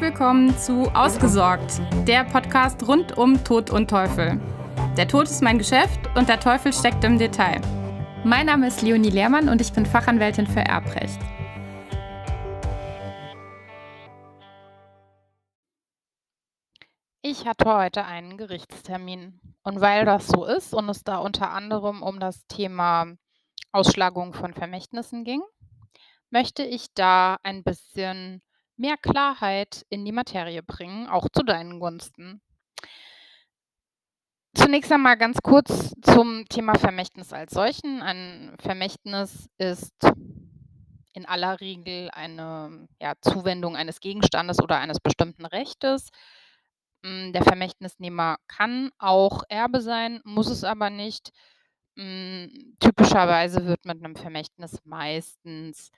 Willkommen zu Ausgesorgt, der Podcast rund um Tod und Teufel. Der Tod ist mein Geschäft und der Teufel steckt im Detail. Mein Name ist Leonie Lehrmann und ich bin Fachanwältin für Erbrecht. Ich hatte heute einen Gerichtstermin. Und weil das so ist und es da unter anderem um das Thema Ausschlagung von Vermächtnissen ging, möchte ich da ein bisschen mehr Klarheit in die Materie bringen, auch zu deinen Gunsten. Zunächst einmal ganz kurz zum Thema Vermächtnis als solchen. Ein Vermächtnis ist in aller Regel eine ja, Zuwendung eines Gegenstandes oder eines bestimmten Rechtes. Hm, der Vermächtnisnehmer kann auch Erbe sein, muss es aber nicht. Hm, typischerweise wird mit einem Vermächtnis meistens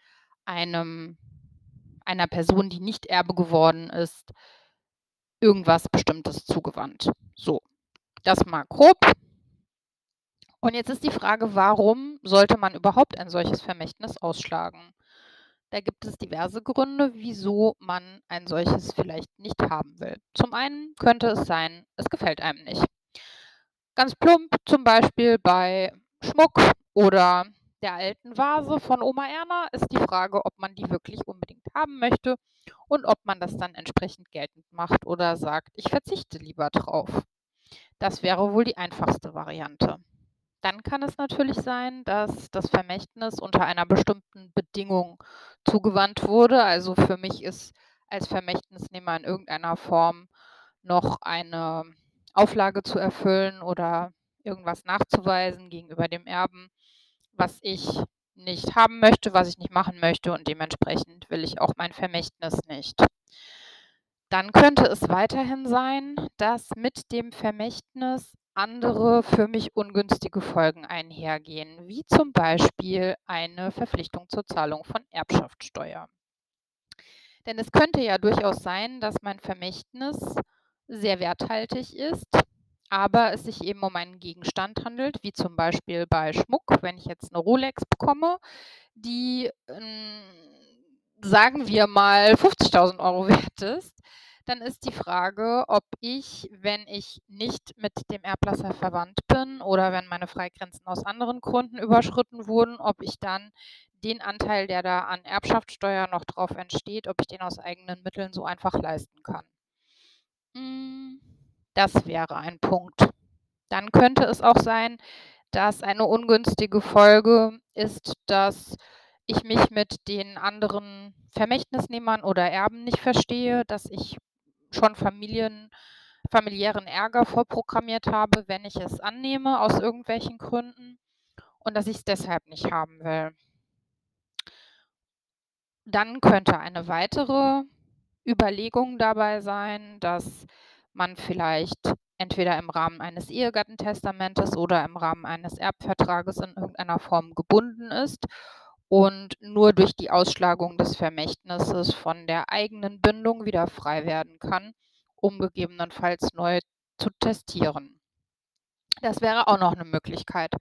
einem einer Person, die nicht Erbe geworden ist, irgendwas Bestimmtes zugewandt. So, das mal grob. Und jetzt ist die Frage, warum sollte man überhaupt ein solches Vermächtnis ausschlagen? Da gibt es diverse Gründe, wieso man ein solches vielleicht nicht haben will. Zum einen könnte es sein, es gefällt einem nicht. Ganz plump zum Beispiel bei Schmuck oder der alten Vase von Oma Erna ist die Frage, ob man die wirklich unbedingt haben möchte und ob man das dann entsprechend geltend macht oder sagt, ich verzichte lieber drauf. Das wäre wohl die einfachste Variante. Dann kann es natürlich sein, dass das Vermächtnis unter einer bestimmten Bedingung zugewandt wurde. Also für mich ist als Vermächtnisnehmer in irgendeiner Form noch eine Auflage zu erfüllen oder irgendwas nachzuweisen gegenüber dem Erben, was ich nicht haben möchte, was ich nicht machen möchte und dementsprechend will ich auch mein Vermächtnis nicht. Dann könnte es weiterhin sein, dass mit dem Vermächtnis andere für mich ungünstige Folgen einhergehen, wie zum Beispiel eine Verpflichtung zur Zahlung von Erbschaftssteuer. Denn es könnte ja durchaus sein, dass mein Vermächtnis sehr werthaltig ist aber es sich eben um einen Gegenstand handelt, wie zum Beispiel bei Schmuck, wenn ich jetzt eine Rolex bekomme, die, äh, sagen wir mal, 50.000 Euro wert ist, dann ist die Frage, ob ich, wenn ich nicht mit dem Erblasser verwandt bin oder wenn meine Freigrenzen aus anderen Gründen überschritten wurden, ob ich dann den Anteil, der da an Erbschaftssteuer noch drauf entsteht, ob ich den aus eigenen Mitteln so einfach leisten kann. Hm. Das wäre ein Punkt. Dann könnte es auch sein, dass eine ungünstige Folge ist, dass ich mich mit den anderen Vermächtnisnehmern oder Erben nicht verstehe, dass ich schon Familien, familiären Ärger vorprogrammiert habe, wenn ich es annehme, aus irgendwelchen Gründen und dass ich es deshalb nicht haben will. Dann könnte eine weitere Überlegung dabei sein, dass man vielleicht entweder im Rahmen eines Ehegattentestamentes oder im Rahmen eines Erbvertrages in irgendeiner Form gebunden ist und nur durch die Ausschlagung des Vermächtnisses von der eigenen Bindung wieder frei werden kann, um gegebenenfalls neu zu testieren. Das wäre auch noch eine Möglichkeit.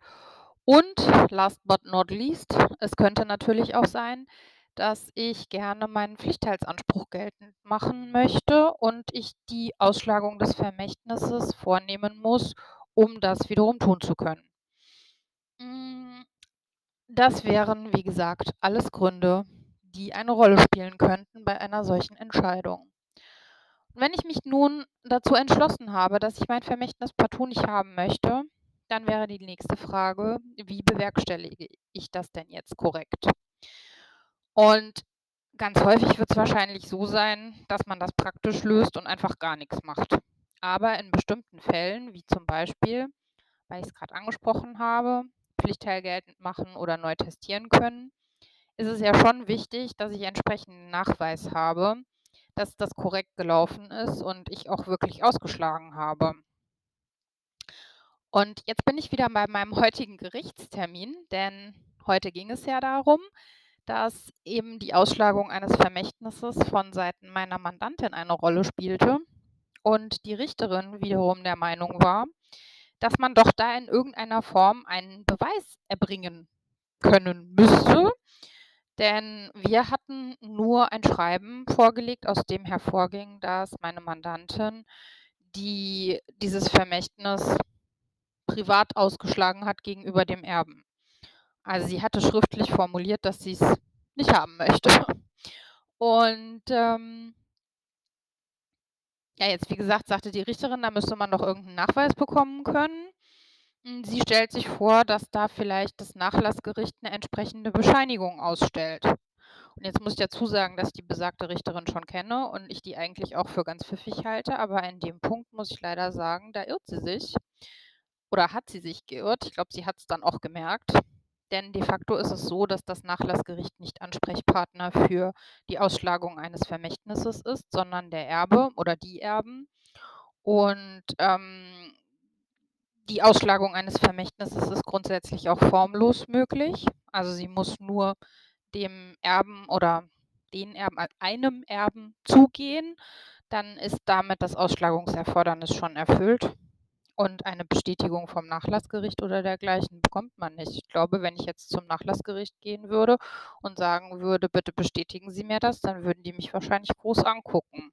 Und last but not least, es könnte natürlich auch sein, dass ich gerne meinen Pflichtteilsanspruch geltend machen möchte und ich die Ausschlagung des Vermächtnisses vornehmen muss, um das wiederum tun zu können. Hm, das wären, wie gesagt, alles Gründe, die eine Rolle spielen könnten bei einer solchen Entscheidung. Und wenn ich mich nun dazu entschlossen habe, dass ich mein Vermächtnis partout nicht haben möchte, dann wäre die nächste Frage, wie bewerkstellige ich das denn jetzt korrekt? Und ganz häufig wird es wahrscheinlich so sein, dass man das praktisch löst und einfach gar nichts macht. Aber in bestimmten Fällen, wie zum Beispiel, weil ich es gerade angesprochen habe, Pflichtteil geltend machen oder neu testieren können, ist es ja schon wichtig, dass ich entsprechenden Nachweis habe, dass das korrekt gelaufen ist und ich auch wirklich ausgeschlagen habe. Und jetzt bin ich wieder bei meinem heutigen Gerichtstermin, denn heute ging es ja darum, dass eben die Ausschlagung eines Vermächtnisses von Seiten meiner Mandantin eine Rolle spielte und die Richterin wiederum der Meinung war, dass man doch da in irgendeiner Form einen Beweis erbringen können müsste, Denn wir hatten nur ein Schreiben vorgelegt, aus dem hervorging, dass meine Mandantin, die dieses Vermächtnis privat ausgeschlagen hat gegenüber dem Erben. Also sie hatte schriftlich formuliert, dass sie es nicht haben möchte. Und ähm, ja, jetzt wie gesagt, sagte die Richterin, da müsste man doch irgendeinen Nachweis bekommen können. Hm, sie stellt sich vor, dass da vielleicht das Nachlassgericht eine entsprechende Bescheinigung ausstellt. Und jetzt muss ich dazu sagen, dass ich die besagte Richterin schon kenne und ich die eigentlich auch für ganz pfiffig halte, aber in dem Punkt muss ich leider sagen, da irrt sie sich. Oder hat sie sich geirrt? Ich glaube, sie hat es dann auch gemerkt. Denn de facto ist es so, dass das Nachlassgericht nicht Ansprechpartner für die Ausschlagung eines Vermächtnisses ist, sondern der Erbe oder die Erben. Und ähm, die Ausschlagung eines Vermächtnisses ist grundsätzlich auch formlos möglich. Also sie muss nur dem Erben oder den Erben, einem Erben zugehen. Dann ist damit das Ausschlagungserfordernis schon erfüllt. Und eine Bestätigung vom Nachlassgericht oder dergleichen bekommt man nicht. Ich glaube, wenn ich jetzt zum Nachlassgericht gehen würde und sagen würde, bitte bestätigen Sie mir das, dann würden die mich wahrscheinlich groß angucken.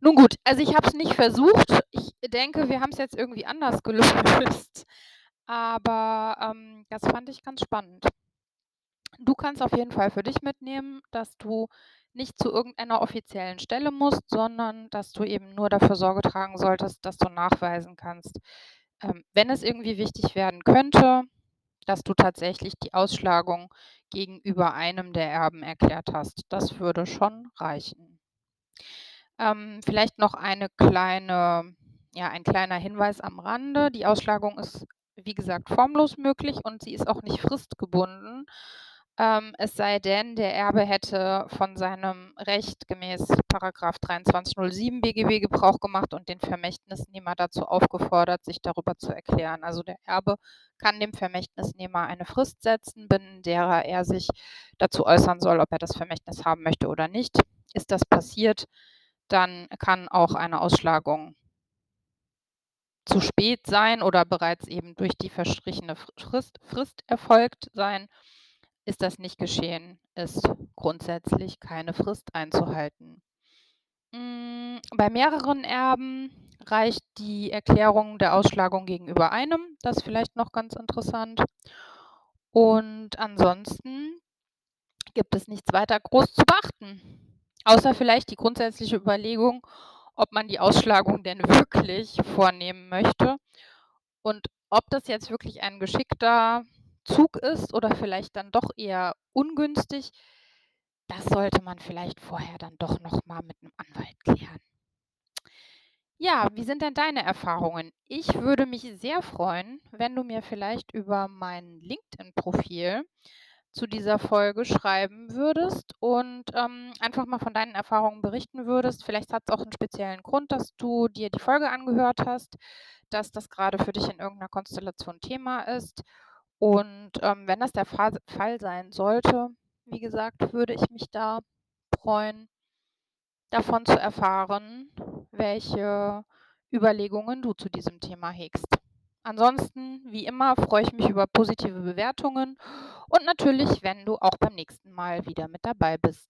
Nun gut, also ich habe es nicht versucht. Ich denke, wir haben es jetzt irgendwie anders gelöst. Aber ähm, das fand ich ganz spannend. Du kannst auf jeden Fall für dich mitnehmen, dass du nicht zu irgendeiner offiziellen Stelle musst, sondern dass du eben nur dafür Sorge tragen solltest, dass du nachweisen kannst, ähm, wenn es irgendwie wichtig werden könnte, dass du tatsächlich die Ausschlagung gegenüber einem der Erben erklärt hast. Das würde schon reichen. Ähm, vielleicht noch eine kleine, ja, ein kleiner Hinweis am Rande. Die Ausschlagung ist, wie gesagt, formlos möglich und sie ist auch nicht fristgebunden. Ähm, es sei denn, der Erbe hätte von seinem Recht gemäß Paragraph 2307 BGB Gebrauch gemacht und den Vermächtnisnehmer dazu aufgefordert, sich darüber zu erklären. Also der Erbe kann dem Vermächtnisnehmer eine Frist setzen, binnen derer er sich dazu äußern soll, ob er das Vermächtnis haben möchte oder nicht. Ist das passiert, dann kann auch eine Ausschlagung zu spät sein oder bereits eben durch die verstrichene Frist, Frist erfolgt sein. Ist das nicht geschehen, ist grundsätzlich keine Frist einzuhalten. Hm, bei mehreren Erben reicht die Erklärung der Ausschlagung gegenüber einem. Das ist vielleicht noch ganz interessant. Und ansonsten gibt es nichts weiter groß zu beachten. Außer vielleicht die grundsätzliche Überlegung, ob man die Ausschlagung denn wirklich vornehmen möchte und ob das jetzt wirklich ein geschickter Zug ist oder vielleicht dann doch eher ungünstig, das sollte man vielleicht vorher dann doch noch mal mit einem Anwalt klären. Ja, wie sind denn deine Erfahrungen? Ich würde mich sehr freuen, wenn du mir vielleicht über mein LinkedIn-Profil zu dieser Folge schreiben würdest und ähm, einfach mal von deinen Erfahrungen berichten würdest. Vielleicht hat es auch einen speziellen Grund, dass du dir die Folge angehört hast, dass das gerade für dich in irgendeiner Konstellation Thema ist und ähm, wenn das der Fall sein sollte, wie gesagt, würde ich mich da freuen, davon zu erfahren, welche Überlegungen du zu diesem Thema hegst. Ansonsten, wie immer, freue ich mich über positive Bewertungen und natürlich, wenn du auch beim nächsten Mal wieder mit dabei bist.